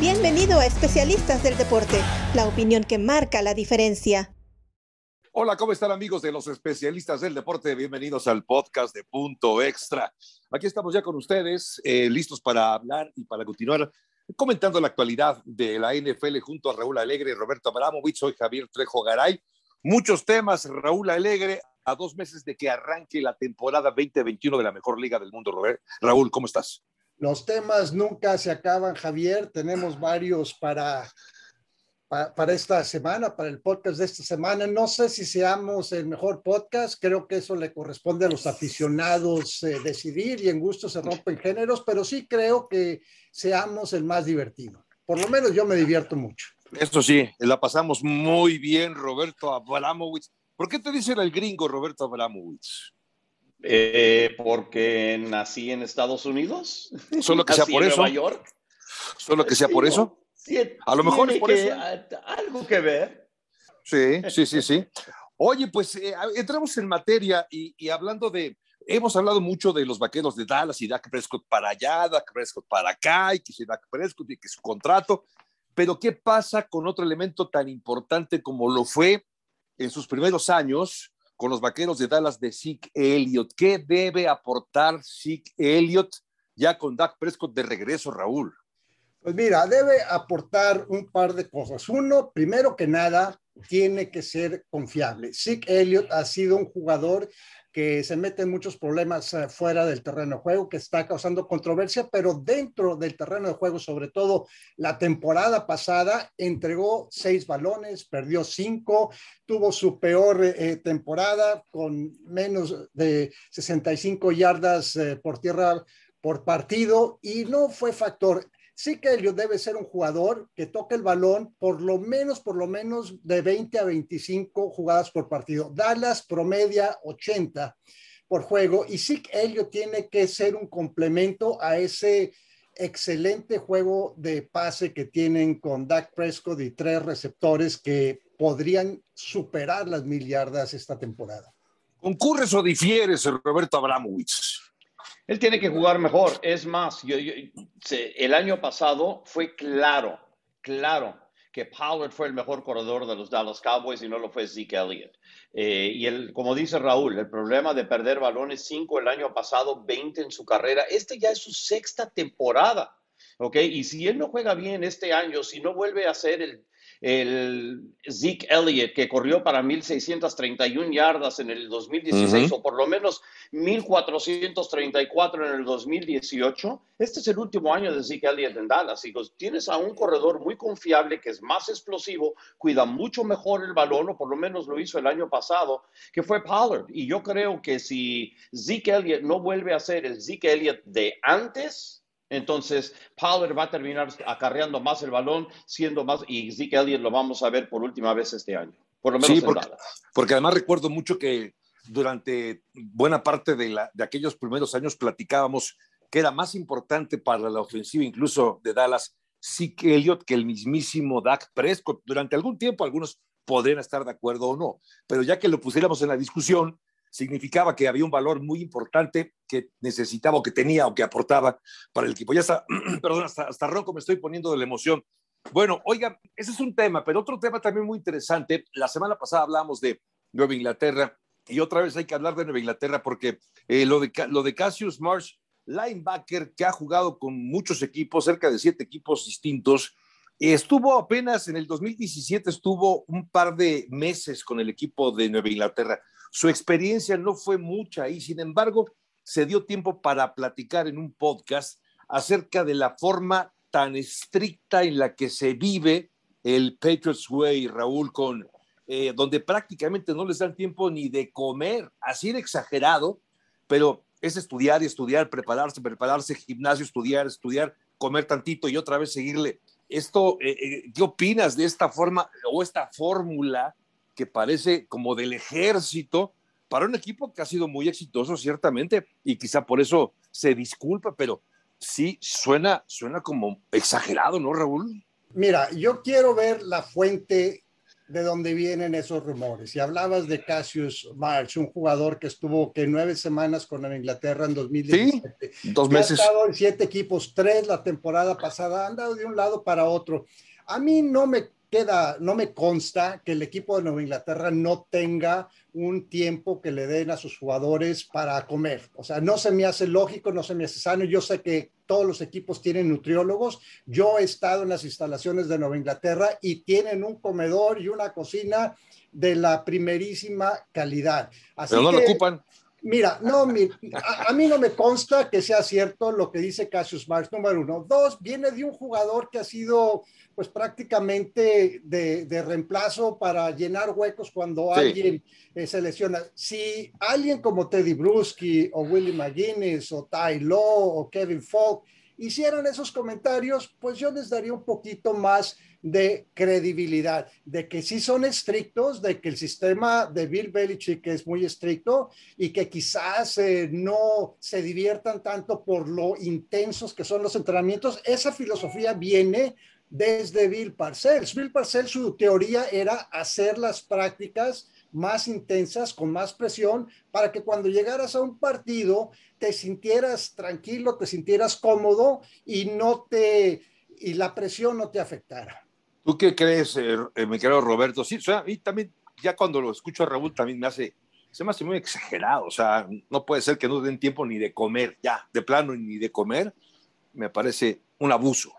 Bienvenido a Especialistas del Deporte, la opinión que marca la diferencia. Hola, ¿cómo están amigos de los especialistas del deporte? Bienvenidos al podcast de Punto Extra. Aquí estamos ya con ustedes, eh, listos para hablar y para continuar comentando la actualidad de la NFL junto a Raúl Alegre y Roberto Abramovich. Soy Javier Trejo Garay. Muchos temas, Raúl Alegre, a dos meses de que arranque la temporada 2021 de la mejor liga del mundo. Raúl, ¿cómo estás? Los temas nunca se acaban, Javier. Tenemos varios para, para, esta semana, para el podcast de esta semana. No sé si seamos el mejor podcast. Creo que eso le corresponde a los aficionados eh, decidir y en gusto se rompen géneros, pero sí creo que seamos el más divertido. Por lo menos yo me divierto mucho. Eso sí, la pasamos muy bien, Roberto Abramowitz. ¿Por qué te dicen el gringo, Roberto Abramowitz? Eh, porque nací en Estados Unidos. Solo que sea por en eso. Nueva York. Solo que sea por eso. a lo mejor es por eso. Algo que ver. Sí, sí, sí, sí. Oye, pues eh, entramos en materia y, hablando de, hemos hablado mucho de los vaqueros de Dallas y Dak Prescott para allá, Dak Prescott para acá, y que si Dak Prescott y que su contrato. Pero ¿qué pasa con otro elemento tan importante como lo fue en sus primeros años con los vaqueros de Dallas de Zeke Elliott. ¿Qué debe aportar Zeke Elliott ya con Dak Prescott de regreso, Raúl? Pues mira, debe aportar un par de cosas. Uno, primero que nada, tiene que ser confiable. Zeke Elliott ha sido un jugador que se mete en muchos problemas eh, fuera del terreno de juego, que está causando controversia, pero dentro del terreno de juego, sobre todo la temporada pasada, entregó seis balones, perdió cinco, tuvo su peor eh, temporada con menos de 65 yardas eh, por tierra por partido y no fue factor sí que Elliot debe ser un jugador que toque el balón por lo menos, por lo menos de 20 a 25 jugadas por partido. Dallas promedia 80 por juego y sí que Elliot tiene que ser un complemento a ese excelente juego de pase que tienen con Dak Prescott y tres receptores que podrían superar las mil yardas esta temporada. ¿Concurres o difieres, Roberto Abramowitz? Él tiene que jugar mejor. Es más, el año pasado fue claro, claro que Pollard fue el mejor corredor de los Dallas Cowboys y no lo fue Zeke Elliott. Eh, y el, como dice Raúl, el problema de perder balones 5 el año pasado, 20 en su carrera, este ya es su sexta temporada. ¿ok? Y si él no juega bien este año, si no vuelve a ser el, el Zeke Elliott, que corrió para 1.631 yardas en el 2016, o por lo menos 1.434 en el 2018. Este es el último año de Zeke Elliott en Dallas. Y tienes a un corredor muy confiable, que es más explosivo, cuida mucho mejor el balón, o por lo menos lo hizo el año pasado, que fue Pollard. Y yo creo que si Zeke Elliott no vuelve a ser el Zeke Elliott de antes, entonces, Pollard va a terminar acarreando más el balón, siendo más, y Zeke Elliott lo vamos a ver por última vez este año. Por lo menos sí, porque, porque además recuerdo mucho que durante buena parte de, la, de aquellos primeros años platicábamos que era más importante para la ofensiva incluso de Dallas Zeke Elliott que el mismísimo Dak Prescott. Durante algún tiempo algunos podrían estar de acuerdo o no, pero ya que lo pusiéramos en la discusión, significaba que había un valor muy importante que necesitaba o que tenía o que aportaba para el equipo. Ya está, perdón, hasta, hasta ronco me estoy poniendo de la emoción. Bueno, oiga, ese es un tema, pero otro tema también muy interesante. La semana pasada hablamos de Nueva Inglaterra y otra vez hay que hablar de Nueva Inglaterra porque eh, lo, de, lo de Cassius Marsh, linebacker que ha jugado con muchos equipos, cerca de siete equipos distintos, Estuvo apenas en el 2017, estuvo un par de meses con el equipo de Nueva Inglaterra. Su experiencia no fue mucha y sin embargo se dio tiempo para platicar en un podcast acerca de la forma tan estricta en la que se vive el Patriots Way, Raúl, con eh, donde prácticamente no les dan tiempo ni de comer, así de exagerado, pero es estudiar y estudiar, prepararse, prepararse, gimnasio, estudiar, estudiar, comer tantito y otra vez seguirle. Esto, eh, eh, ¿qué opinas de esta forma o esta fórmula que parece como del ejército para un equipo que ha sido muy exitoso, ciertamente, y quizá por eso se disculpa, pero sí suena, suena como exagerado, ¿no, Raúl? Mira, yo quiero ver la fuente de dónde vienen esos rumores. Y hablabas de Cassius March, un jugador que estuvo que nueve semanas con Inglaterra en 2017. Sí, dos meses. Ha estado en siete equipos, tres la temporada pasada, han dado de un lado para otro. A mí no me queda, no me consta que el equipo de Nueva Inglaterra no tenga un tiempo que le den a sus jugadores para comer. O sea, no se me hace lógico, no se me hace sano. Yo sé que todos los equipos tienen nutriólogos. Yo he estado en las instalaciones de Nueva Inglaterra y tienen un comedor y una cocina de la primerísima calidad. Así Pero no lo ocupan. Mira, no, a, mí no me consta que sea cierto lo que dice Cassius Marsh, número uno. Dos, viene de un jugador que ha sido pues prácticamente de, reemplazo para llenar huecos cuando alguien eh, se lesiona. Si alguien como Teddy Bruschi o Willie McGuinness o Ty Law o Kevin Falk hicieran esos comentarios, pues yo les daría un poquito más de credibilidad, de que sí son estrictos, de que el sistema de Bill Belichick es muy estricto y que quizás eh, no se diviertan tanto por lo intensos que son los entrenamientos. Esa filosofía viene desde Bill Parcells. Bill Parcells, su teoría era hacer las prácticas más intensas, con más presión, para que cuando llegaras a un partido te sintieras tranquilo, te sintieras cómodo y no te y la presión no te afectara. ¿Tú qué crees, eh, eh, mi querido Roberto? Sí, o sea, mí también, ya cuando lo escucho a Raúl, también me hace, se me hace muy exagerado. O sea, no puede ser que no den tiempo ni de comer, ya, de plano, ni de comer. Me parece un abuso,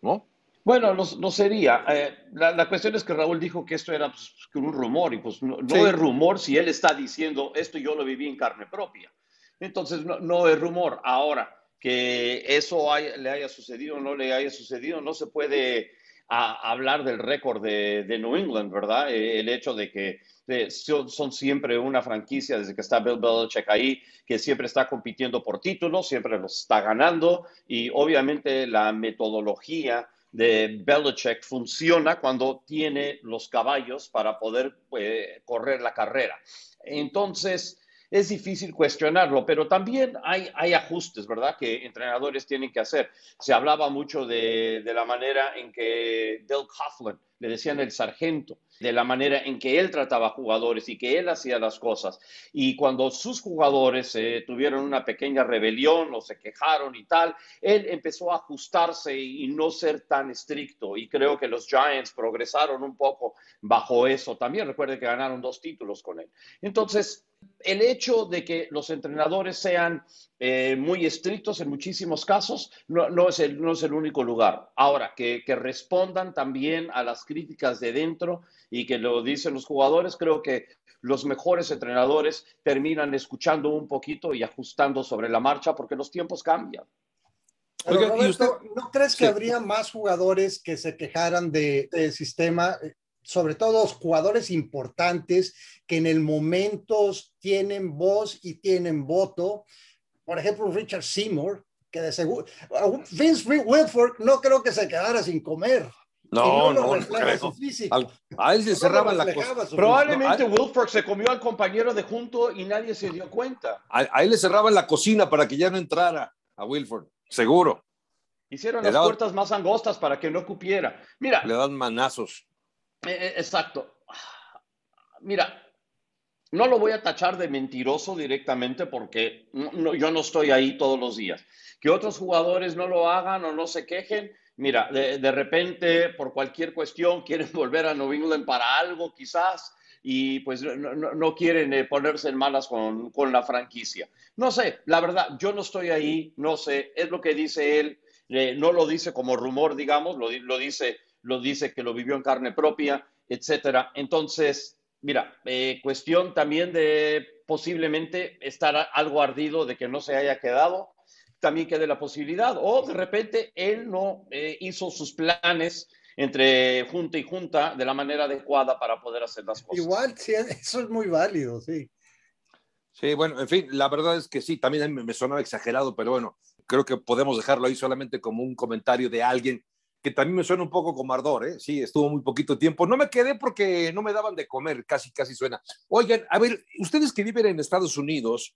¿no? Bueno, no, sería. Eh, la, cuestión es que Raúl dijo que esto era pues, un rumor, y pues no, es rumor si él está diciendo esto yo lo viví en carne propia. Entonces, no, no es rumor. Ahora, que eso le haya sucedido o no le haya sucedido, no se puede hablar del récord de, New England, ¿verdad? Eh, el hecho de que eh, son, siempre una franquicia desde que está Bill Belichick ahí, que siempre está compitiendo por títulos, siempre los está ganando y obviamente la metodología de Belichick funciona cuando tiene los caballos para poder eh, correr la carrera. Entonces, es difícil cuestionarlo, pero también hay, hay ajustes, ¿verdad?, que entrenadores tienen que hacer. Se hablaba mucho de, de la manera en que Del Coughlin, le decían el sargento, de la manera en que él trataba jugadores y que él hacía las cosas. Y cuando sus jugadores eh, tuvieron una pequeña rebelión o se quejaron y tal, él empezó a ajustarse y no ser tan estricto. Y creo que los Giants progresaron un poco bajo eso. También recuerden que ganaron dos títulos con él. Entonces, el hecho de que los entrenadores sean eh, muy estrictos en muchísimos casos no, es el, no, es el, único lugar. Ahora, que, respondan también a las críticas de dentro y que lo dicen los jugadores, creo que los mejores entrenadores terminan escuchando un poquito y ajustando sobre la marcha porque los tiempos cambian. ¿no crees que habría más jugadores que se quejaran del sistema sobre todo jugadores importantes que en el momento tienen voz y tienen voto. Por ejemplo, Richard Seymour, que de seguro, Vince Wilford no creo que se quedara sin comer. No, no, no, a él se cerraban la Probablemente Wilford se comió al compañero de junto y nadie se dio cuenta. A, él le cerraban la cocina para que ya no entrara a Wilford, seguro. Hicieron las puertas más angostas para que no cupiera. Mira. Le dan manazos. Eh, eh, exacto. Mira, no lo voy a tachar de mentiroso directamente porque yo no estoy ahí todos los días. Que otros jugadores no lo hagan o no se quejen. Mira, de, repente, por cualquier cuestión, quieren volver a New England para algo quizás y pues no, quieren eh, ponerse en malas con, la franquicia. No sé, la verdad, yo no estoy ahí, no sé, es lo que dice él, no lo dice como rumor, digamos, lo, lo dice lo dice que lo vivió en carne propia, etcétera. Entonces, mira, eh, cuestión también de posiblemente estar algo ardido de que no se haya quedado, también quede la posibilidad, o de repente él no eh, hizo sus planes entre junta y junta de la manera adecuada para poder hacer las cosas. Igual, sí, eso es muy válido, sí. Sí, bueno, en fin, la verdad es que sí, también me, me sonaba exagerado, pero bueno, creo que podemos dejarlo ahí solamente como un comentario de alguien que también me suena un poco como ardor, ¿eh? Sí, estuvo muy poquito tiempo. No me quedé porque no me daban de comer, casi, casi suena. Oigan, a ver, ustedes que viven en Estados Unidos,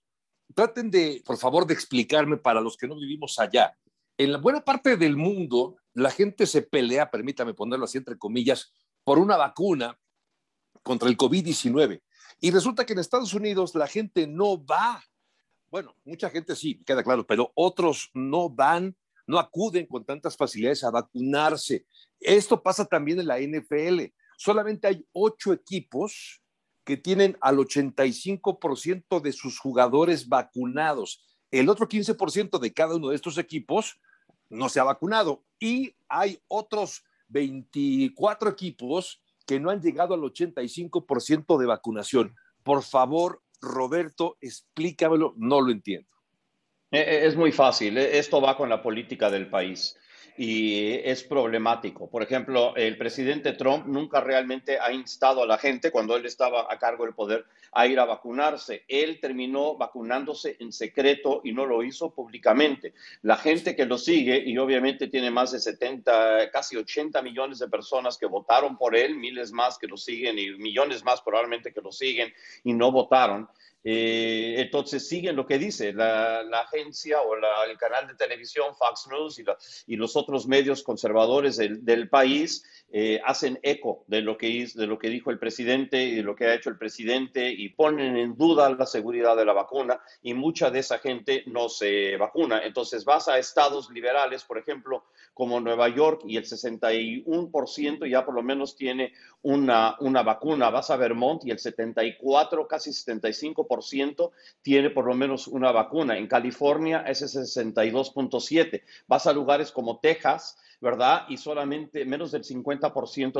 traten de, por favor, de explicarme para los que no vivimos allá. En la buena parte del mundo, la gente se pelea, permítame ponerlo así entre comillas, por una vacuna contra el COVID-19. Y resulta que en Estados Unidos la gente no va. Bueno, mucha gente sí, queda claro, pero otros no van, no acuden con tantas facilidades a vacunarse. Esto pasa también en la NFL. Solamente hay ocho equipos que tienen al 85% de sus jugadores vacunados. El otro 15% de cada uno de estos equipos no se ha vacunado. Y hay otros 24 equipos que no han llegado al 85% de vacunación. Por favor, Roberto, explícamelo, no lo entiendo. Eh, eh, es muy fácil, eh, esto va con la política del país y es problemático. Por ejemplo, el presidente Trump nunca realmente ha instado a la gente cuando él estaba a cargo del poder a ir a vacunarse. Él terminó vacunándose en secreto y no lo hizo públicamente. La gente que lo sigue, y obviamente tiene más de 70, casi 80 millones de personas que votaron por él, miles más que lo siguen y millones más probablemente que lo siguen y no votaron. Eh, entonces siguen lo que dice la, agencia o el canal de televisión Fox News y, los otros medios conservadores del, país eh, hacen eco de lo, que, de lo que dijo el presidente y de lo que ha hecho el presidente y ponen en duda la seguridad de la vacuna y mucha de esa gente no se vacuna. Entonces vas a estados liberales, por ejemplo, como Nueva York y el 61% ya por lo menos tiene una, una vacuna. Vas a Vermont y el 74, casi 75% tiene por lo menos una vacuna. En California es el 62.7. Vas a lugares como Texas ¿verdad? Y solamente menos del 50%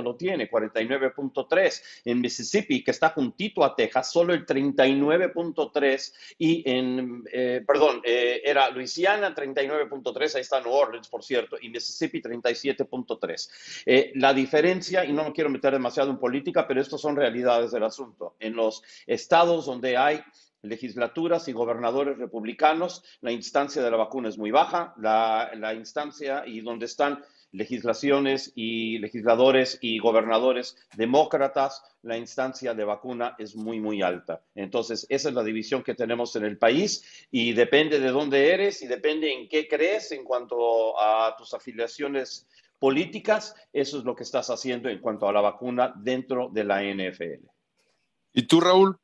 lo tiene, 49.3. En Mississippi, que está juntito a Texas, solo el 39.3 y en, eh, perdón, eh, era Luisiana 39.3, ahí está New Orleans, por cierto, y Mississippi 37.3. Eh, la diferencia, y no me quiero meter demasiado en política, pero estas son realidades del asunto. En los estados donde hay legislaturas y gobernadores republicanos, la instancia de la vacuna es muy baja, la instancia y donde están legislaciones y legisladores y gobernadores demócratas, la instancia de vacuna es muy, muy alta. Entonces, esa es la división que tenemos en el país y depende de dónde eres y depende en qué crees en cuanto a tus afiliaciones políticas, eso es lo que estás haciendo en cuanto a la vacuna dentro de la NFL. ¿Y tú, Raúl?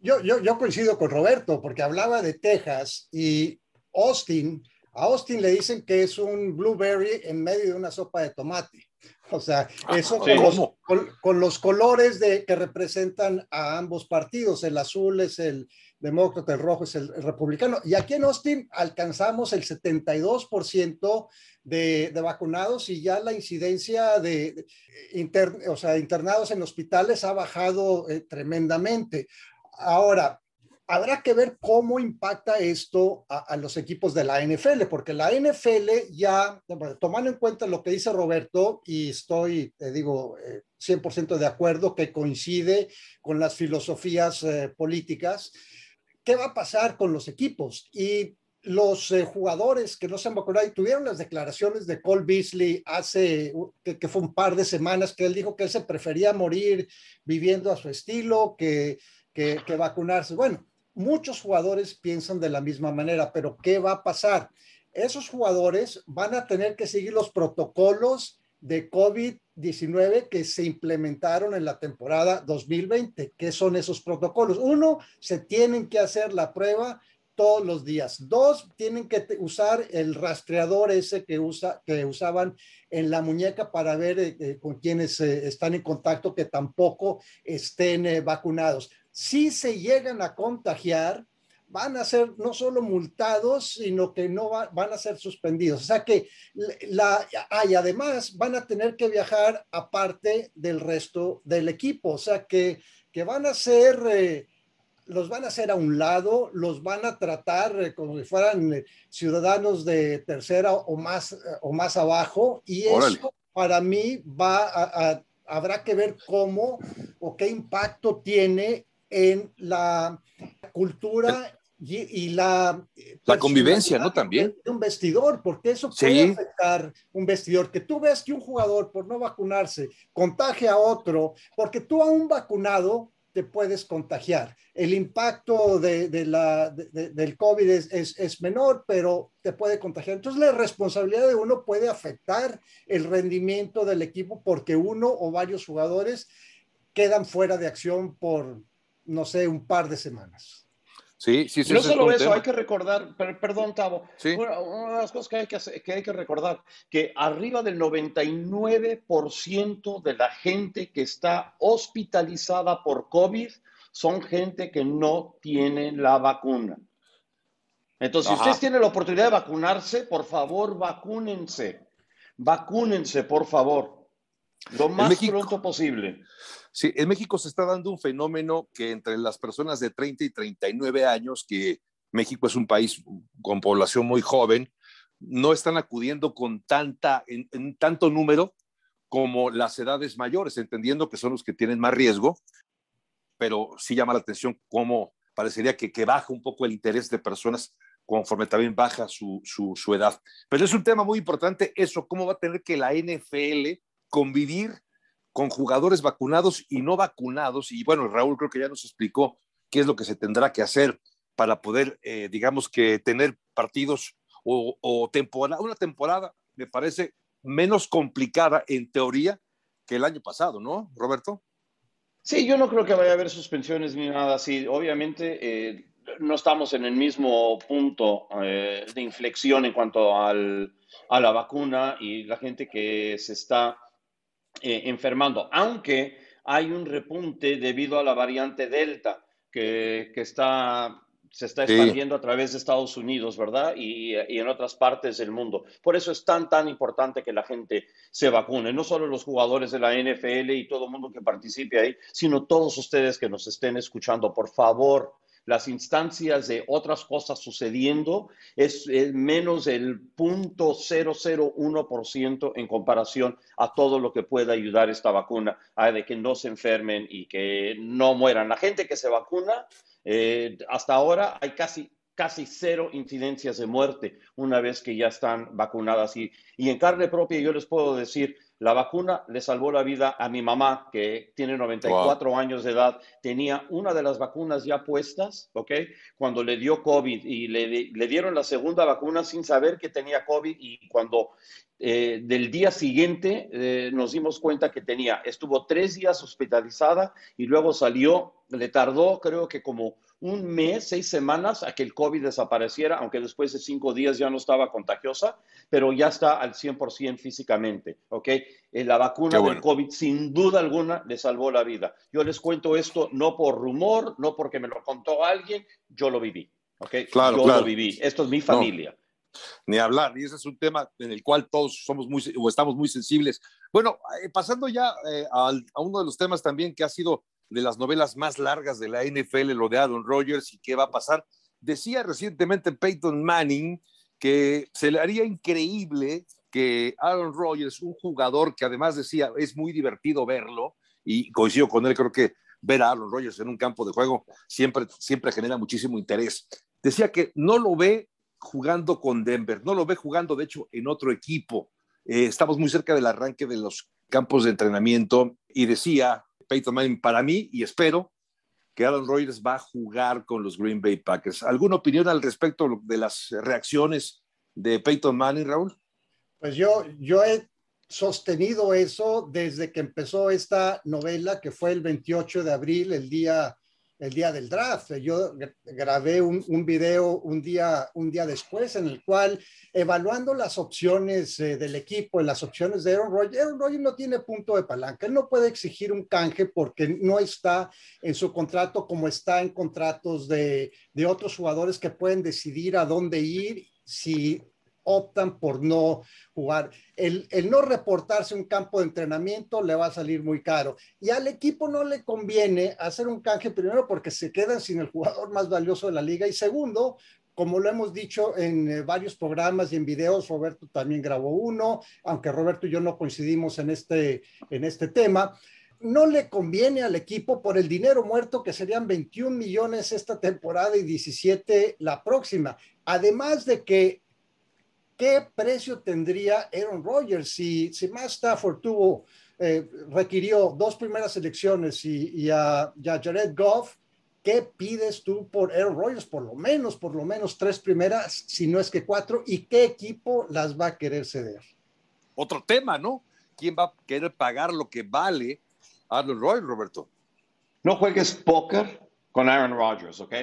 Yo, yo, coincido con Roberto, porque hablaba de Texas y Austin. A Austin le dicen que es un blueberry en medio de una sopa de tomate. O sea, ah, eso con, los, colores de, que representan a ambos partidos. El azul es el demócrata, el rojo es el, republicano. Y aquí en Austin alcanzamos el 72% de, de, vacunados y ya la incidencia de, o sea, internados en hospitales ha bajado eh, tremendamente. Ahora, habrá que ver cómo impacta esto a, los equipos de la NFL, porque la NFL ya, tomando en cuenta lo que dice Roberto, y estoy, te digo, 100% eh, de acuerdo, que coincide con las filosofías eh, políticas, ¿qué va a pasar con los equipos? Y los eh, jugadores que no se han vacunado y tuvieron las declaraciones de Cole Beasley hace, que, que, fue un par de semanas, que él dijo que él se prefería morir viviendo a su estilo, que que, vacunarse. Bueno, muchos jugadores piensan de la misma manera, pero ¿qué va a pasar? Esos jugadores van a tener que seguir los protocolos de COVID-19 que se implementaron en la temporada 2020. ¿Qué son esos protocolos? Uno, se tienen que hacer la prueba todos los días. Dos, tienen que usar el rastreador ese que, usa, que usaban en la muñeca para ver eh, eh, con quienes eh, están en contacto que tampoco estén vacunados si se llegan a contagiar, van a ser no solo multados, sino que no van a ser suspendidos. O sea que la, y además van a tener que viajar aparte del resto del equipo. O sea que, que van a ser, eh, los van a hacer a un lado, los van a tratar eh, como si fueran eh, ciudadanos de tercera o más, o más abajo. Y eso para mí va a, habrá que ver cómo o qué impacto tiene en la cultura y, la... La convivencia, ¿no? También. un vestidor, porque eso puede afectar un vestidor. Que tú ves que un jugador por no vacunarse contagia a otro, porque tú a un vacunado te puedes contagiar. El impacto de, la, del COVID es, es, menor, pero te puede contagiar. Entonces la responsabilidad de uno puede afectar el rendimiento del equipo porque uno o varios jugadores quedan fuera de acción por, no sé, un par de semanas. Sí, sí, sí. No solo eso, hay que recordar, perdón, Tavo, una, de las cosas que hay que, que hay que recordar, que arriba del 99% de la gente que está hospitalizada por COVID son gente que no tiene la vacuna. Entonces, si ustedes tienen la oportunidad de vacunarse, por favor, vacúnense. Vacúnense, por favor. Lo más pronto posible. Sí, en México se está dando un fenómeno que entre las personas de 30 y 39 años, que México es un país con población muy joven, no están acudiendo con tanta, en, tanto número como las edades mayores, entendiendo que son los que tienen más riesgo, pero sí llama la atención cómo parecería que, baja un poco el interés de personas conforme también baja su, su, edad. Pero es un tema muy importante eso, cómo va a tener que la NFL convivir con jugadores vacunados y no vacunados. Y bueno, Raúl creo que ya nos explicó qué es lo que se tendrá que hacer para poder, eh, digamos que tener partidos o, temporada, una temporada, me parece menos complicada en teoría que el año pasado, ¿no, Roberto? Sí, yo no creo que vaya a haber suspensiones ni nada así. Obviamente, eh, no estamos en el mismo punto eh, de inflexión en cuanto al, a la vacuna y la gente que se está eh, enfermando, aunque hay un repunte debido a la variante Delta que, está, se está expandiendo a través de Estados Unidos, ¿verdad? Y, y, en otras partes del mundo. Por eso es tan, tan importante que la gente se vacune, no solo los jugadores de la NFL y todo el mundo que participe ahí, sino todos ustedes que nos estén escuchando. Por favor, las instancias de otras cosas sucediendo es, menos del 0.001% en comparación a todo lo que pueda ayudar esta vacuna, a de que no se enfermen y que no mueran. La gente que se vacuna, eh, hasta ahora hay casi casi cero incidencias de muerte una vez que ya están vacunadas. Y, y en carne propia yo les puedo decir, la vacuna le salvó la vida a mi mamá, que tiene 94 años de edad. Tenía una de las vacunas ya puestas, ¿ok? Cuando le dio COVID y le, dieron la segunda vacuna sin saber que tenía COVID y cuando eh, del día siguiente eh, nos dimos cuenta que tenía, estuvo tres días hospitalizada y luego salió, le tardó creo que como un mes, seis semanas a que el COVID desapareciera, aunque después de cinco días ya no estaba contagiosa, pero ya está al 100% físicamente, ¿ok? Eh, la vacuna del COVID sin duda alguna le salvó la vida. Yo les cuento esto no por rumor, no porque me lo contó alguien, yo lo viví, ¿ok? Claro, yo lo viví, esto es mi familia. ni hablar, y ese es un tema en el cual todos somos muy o estamos muy sensibles. Bueno, eh, pasando ya eh, a uno de los temas también que ha sido de las novelas más largas de la NFL, lo de Aaron Rodgers y qué va a pasar. Decía recientemente Peyton Manning que se le haría increíble que Aaron Rodgers, un jugador que además decía es muy divertido verlo, y coincido con él, creo que ver a Aaron Rodgers en un campo de juego siempre, siempre genera muchísimo interés. Decía que no lo ve jugando con Denver, no lo ve jugando, de hecho, en otro equipo. Eh, estamos muy cerca del arranque de los campos de entrenamiento y decía Peyton Manning para mí y espero que Aaron Rodgers va a jugar con los Green Bay Packers. ¿Alguna opinión al respecto de las reacciones de Peyton Manning, Raúl? Pues yo, yo he sostenido eso desde que empezó esta novela, que fue el 28 de abril, el día el día del draft. Yo grabé un, video un día, un día después en el cual, evaluando las opciones eh, del equipo las opciones de Aaron Rodgers, Aaron Rodgers no tiene punto de palanca. Él no puede exigir un canje porque no está en su contrato como está en contratos de, de otros jugadores que pueden decidir a dónde ir si optan por no jugar. El, no reportarse un campo de entrenamiento le va a salir muy caro. Y al equipo no le conviene hacer un canje primero porque se quedan sin el jugador más valioso de la liga y segundo, como lo hemos dicho en eh, varios programas y en videos, Roberto también grabó uno, aunque Roberto y yo no coincidimos en este, en este tema no le conviene al equipo por el dinero muerto que serían 21 millones esta temporada y 17 la próxima. Además de que ¿qué precio tendría Aaron Rodgers si, si Matt Stafford tuvo, eh, requirió dos primeras elecciones y, a, Jared Goff? ¿Qué pides tú por Aaron Rodgers? Por lo menos, por lo menos tres primeras, si no es que cuatro. ¿Y qué equipo las va a querer ceder? Otro tema, ¿no? ¿Quién va a querer pagar lo que vale Aaron Rodgers, Roberto. No juegues póker con Aaron Rodgers, ¿ok?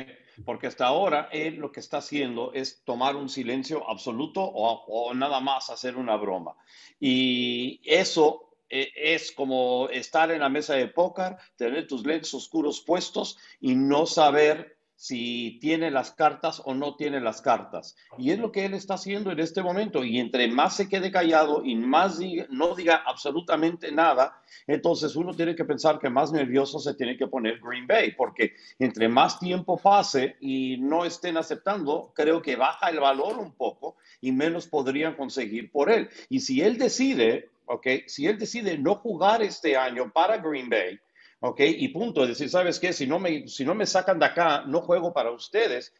Porque hasta ahora él lo que está haciendo es tomar un silencio absoluto o, o nada más hacer una broma. Y eso eh, es como estar en la mesa de póker, tener tus lentes oscuros puestos y no saber si tiene las cartas o no tiene las cartas. Y es lo que él está haciendo en este momento. Y entre más se quede callado y más no diga absolutamente nada, entonces uno tiene que pensar que más nervioso se tiene que poner Green Bay, porque entre más tiempo pase y no estén aceptando, creo que baja el valor un poco y menos podrían conseguir por él. Y si él decide, ok, si él decide no jugar este año para Green Bay, ¿ok? Y punto, es decir, ¿sabes qué? Si no, me, si no me sacan de acá, no juego para ustedes.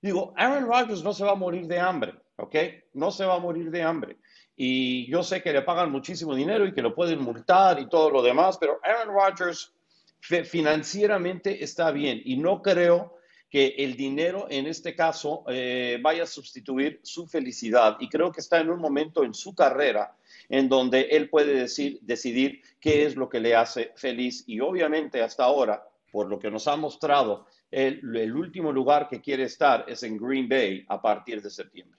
Digo, Aaron Rodgers no se va a morir de hambre, ¿ok? No se va a morir de hambre. Y yo sé que le pagan muchísimo dinero y que lo pueden multar y todo lo demás, pero Aaron Rodgers financieramente está bien y no creo que el dinero en este caso eh, vaya a sustituir su felicidad. Y creo que está en un momento en su carrera en donde él puede decir, decidir qué es lo que le hace feliz. Y obviamente hasta ahora, por lo que nos ha mostrado, el, el último lugar que quiere estar es en Green Bay a partir de septiembre.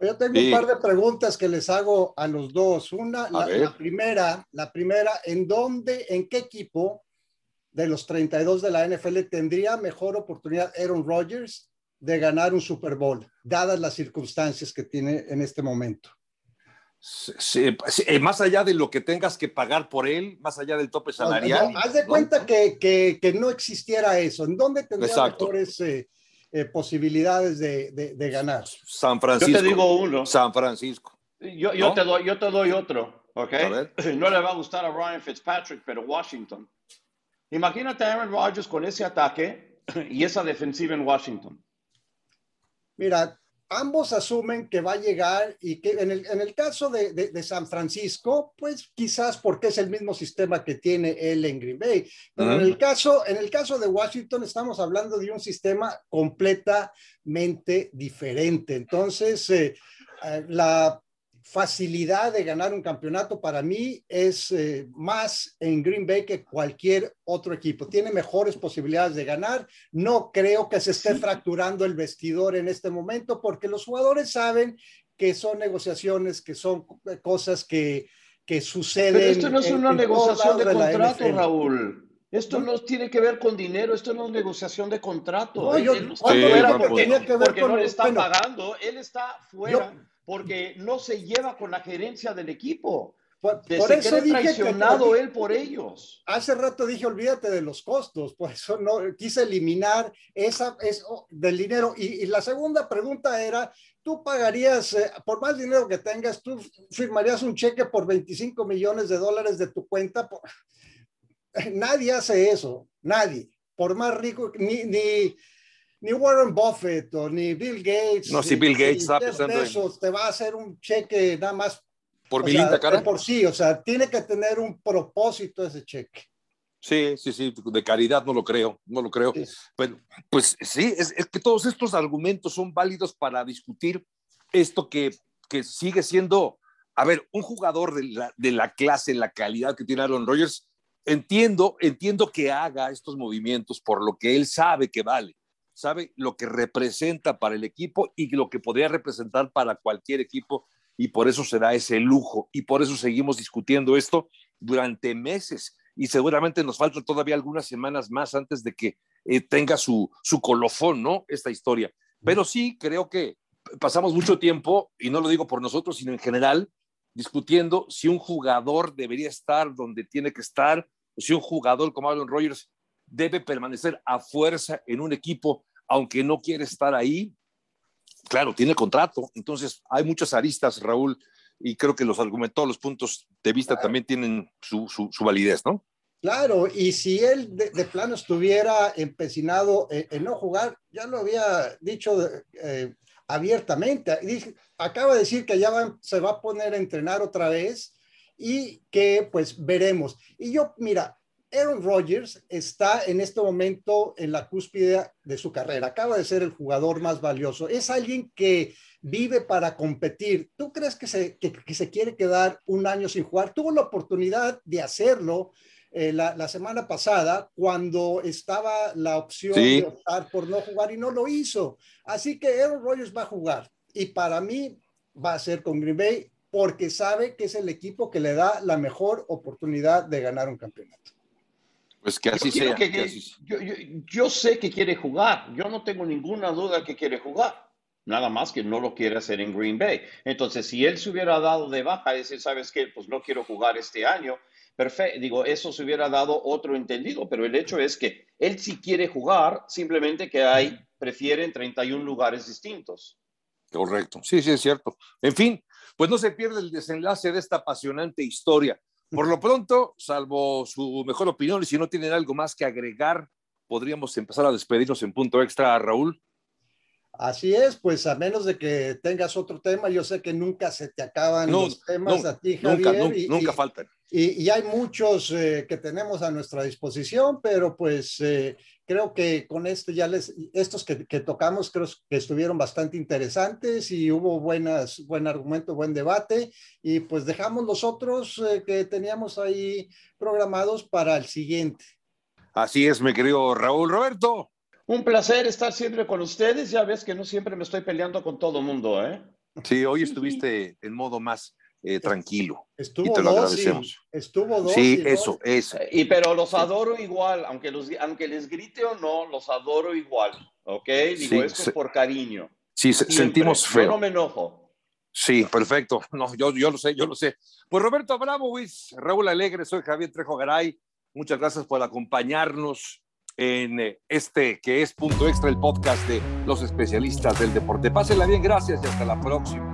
Yo tengo un par de preguntas que les hago a los dos. Una, la, la, primera, la primera, ¿en dónde, en qué equipo de los 32 de la NFL tendría mejor oportunidad Aaron Rodgers de ganar un Super Bowl, dadas las circunstancias que tiene en este momento? Sí, sí, más allá de lo que tengas que pagar por él, más allá del tope salarial. No, no, haz de cuenta ¿no? que, que, que, no existiera eso. ¿En dónde tendría Exacto. mejores eh, eh, posibilidades de, de, de, ganar? San Francisco. Yo te digo uno. San Francisco. Yo, yo, te, doy, yo te doy otro, ¿ok? No le va a gustar a Ryan Fitzpatrick, pero Washington. Imagínate a Aaron Rodgers con ese ataque y esa defensiva en Washington. Mira, ambos asumen que va a llegar y que en el, en el caso de, de, de, San Francisco, pues quizás porque es el mismo sistema que tiene él en Green Bay. Pero uh -huh. en, el caso, en el caso de Washington estamos hablando de un sistema completamente diferente. Entonces, eh, la facilidad de ganar un campeonato para mí es eh, más en Green Bay que cualquier otro equipo. Tiene mejores posibilidades de ganar. No creo que se esté sí. fracturando el vestidor en este momento porque los jugadores saben que son negociaciones, que son cosas que, que suceden. Pero esto no es una en, negociación de, contrato, Raúl. Esto no tiene que ver con dinero, esto no es negociación de contrato. No, yo, él no está sí, fuera porque, porque con, no le está bueno, pagando, él está fuera. Yo, porque no se lleva con la gerencia del equipo. Por, por eso dije traicionado que, él por ellos. Hace rato dije, olvídate de los costos, por eso no quise eliminar esa eso del dinero. Y, y, la segunda pregunta era, ¿tú pagarías, eh, por más dinero que tengas, tú firmarías un cheque por 25 millones de dólares de tu cuenta? Por... Nadie hace eso, nadie. Por más rico, ni, ni, ni Warren Buffett o ni Bill Gates. No, si Bill Gates está pensando en... te va a hacer un cheque nada más. Por mi linda cara. Por sí, o sea, tiene que tener un propósito ese cheque. Sí, sí, sí, de caridad no lo creo, no lo creo. Sí. Pero, pues sí, es, es, que todos estos argumentos son válidos para discutir esto que, que sigue siendo, a ver, un jugador de la, de la clase, la calidad que tiene Aaron Rodgers, entiendo, entiendo que haga estos movimientos por lo que él sabe que vale sabe lo que representa para el equipo y lo que podría representar para cualquier equipo y por eso se da ese lujo y por eso seguimos discutiendo esto durante meses y seguramente nos falta todavía algunas semanas más antes de que eh, tenga su, su colofón, ¿no? Esta historia. Pero sí creo que pasamos mucho tiempo, y no lo digo por nosotros, sino en general, discutiendo si un jugador debería estar donde tiene que estar, si un jugador como Aaron Rodgers debe permanecer a fuerza en un equipo, aunque no quiere estar ahí. Claro, tiene contrato, entonces hay muchas aristas, Raúl, y creo que los argumentos, los puntos de vista claro. también tienen su, su, su, validez, ¿no? Claro, y si él de, de plano estuviera empecinado en, en, no jugar, ya lo había dicho eh, abiertamente. Dice, acaba de decir que ya va, se va a poner a entrenar otra vez y que pues veremos. Y yo, mira, Aaron Rodgers está en este momento en la cúspide de su carrera. Acaba de ser el jugador más valioso. Es alguien que vive para competir. ¿Tú crees que se, que, que se quiere quedar un año sin jugar? Tuvo la oportunidad de hacerlo eh, la, semana pasada cuando estaba la opción de optar por no jugar y no lo hizo. Así que Aaron Rodgers va a jugar y para mí va a ser con Green Bay porque sabe que es el equipo que le da la mejor oportunidad de ganar un campeonato. Pues que así sea. yo, sé que quiere jugar, yo no tengo ninguna duda que quiere jugar, nada más que no lo quiere hacer en Green Bay. Entonces, si él se hubiera dado de baja decir, ¿sabes qué? Pues no quiero jugar este año, perfecto, digo, eso se hubiera dado otro entendido, pero el hecho es que él sí quiere jugar, simplemente que hay, prefieren 31 lugares distintos. Correcto, sí, sí, es cierto. En fin, pues no se pierde el desenlace de esta apasionante historia. Por lo pronto, salvo su mejor opinión, y si no tienen algo más que agregar, podríamos empezar a despedirnos en punto extra, Raúl. Así es, pues a menos de que tengas otro tema, yo sé que nunca se te acaban los temas a ti, Javier. Nunca, nunca faltan. Y, hay muchos eh, que tenemos a nuestra disposición, pero pues eh, creo que con esto ya les, estos que, tocamos, creo que estuvieron bastante interesantes y hubo buenas, buen argumento, buen debate. Y pues dejamos los otros eh, que teníamos ahí programados para el siguiente. Así es, mi querido Raúl Roberto. Un placer estar siempre con ustedes. Ya ves que no siempre me estoy peleando con todo el mundo, ¿eh? Sí, hoy estuviste en modo más eh, tranquilo. Estuvo y te lo agradecemos. Estuvo dos. Sí, eso, eso. Y pero los adoro igual, aunque, los, aunque les grite o no, los adoro igual. ¿Ok? Digo, esto es por cariño. Sí, sentimos feo. Yo no me enojo. Sí, perfecto. No, yo, yo lo sé, yo lo sé. Pues Roberto Luis Raúl Alegre, soy Javier Trejo Garay. Muchas gracias por acompañarnos en eh, este que es Punto Extra, el podcast de los especialistas del deporte. Pásenla bien, gracias y hasta la próxima.